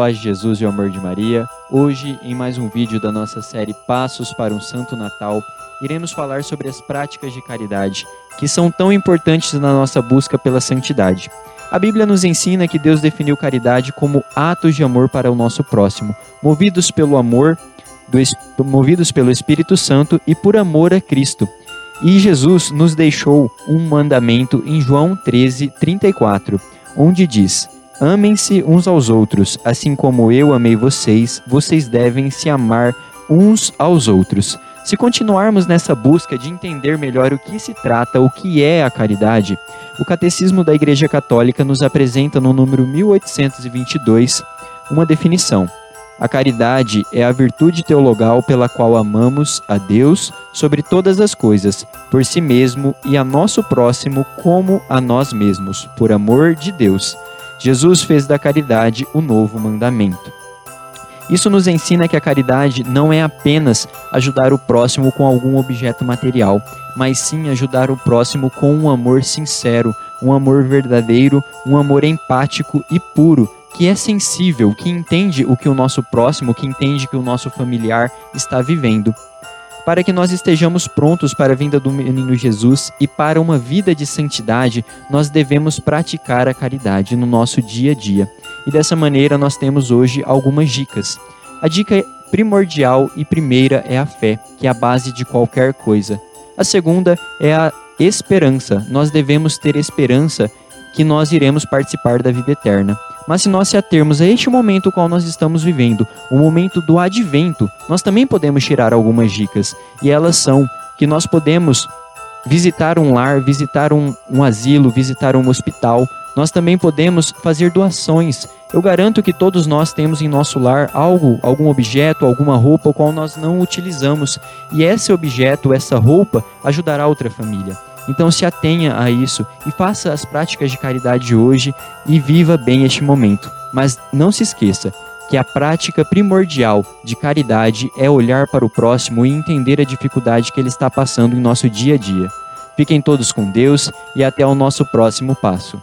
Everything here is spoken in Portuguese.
paz de Jesus e o amor de Maria. Hoje, em mais um vídeo da nossa série Passos para um Santo Natal, iremos falar sobre as práticas de caridade, que são tão importantes na nossa busca pela santidade. A Bíblia nos ensina que Deus definiu caridade como atos de amor para o nosso próximo, movidos pelo amor, do, movidos pelo Espírito Santo e por amor a Cristo. E Jesus nos deixou um mandamento em João 13, 34, onde diz: Amem-se uns aos outros, assim como eu amei vocês, vocês devem se amar uns aos outros. Se continuarmos nessa busca de entender melhor o que se trata, o que é a caridade, o Catecismo da Igreja Católica nos apresenta no número 1822 uma definição. A caridade é a virtude teologal pela qual amamos a Deus sobre todas as coisas, por si mesmo e a nosso próximo como a nós mesmos, por amor de Deus. Jesus fez da caridade o novo mandamento. Isso nos ensina que a caridade não é apenas ajudar o próximo com algum objeto material, mas sim ajudar o próximo com um amor sincero, um amor verdadeiro, um amor empático e puro, que é sensível, que entende o que o nosso próximo, que entende que o nosso familiar está vivendo para que nós estejamos prontos para a vinda do menino Jesus e para uma vida de santidade, nós devemos praticar a caridade no nosso dia a dia. E dessa maneira nós temos hoje algumas dicas. A dica primordial e primeira é a fé, que é a base de qualquer coisa. A segunda é a esperança. Nós devemos ter esperança que nós iremos participar da vida eterna. Mas se nós se atermos a este momento qual nós estamos vivendo, o momento do advento, nós também podemos tirar algumas dicas. E elas são que nós podemos visitar um lar, visitar um, um asilo, visitar um hospital. Nós também podemos fazer doações. Eu garanto que todos nós temos em nosso lar algo, algum objeto, alguma roupa, o qual nós não utilizamos. E esse objeto, essa roupa, ajudará outra família. Então se atenha a isso e faça as práticas de caridade hoje e viva bem este momento. Mas não se esqueça que a prática primordial de caridade é olhar para o próximo e entender a dificuldade que ele está passando em nosso dia a dia. Fiquem todos com Deus e até o nosso próximo passo.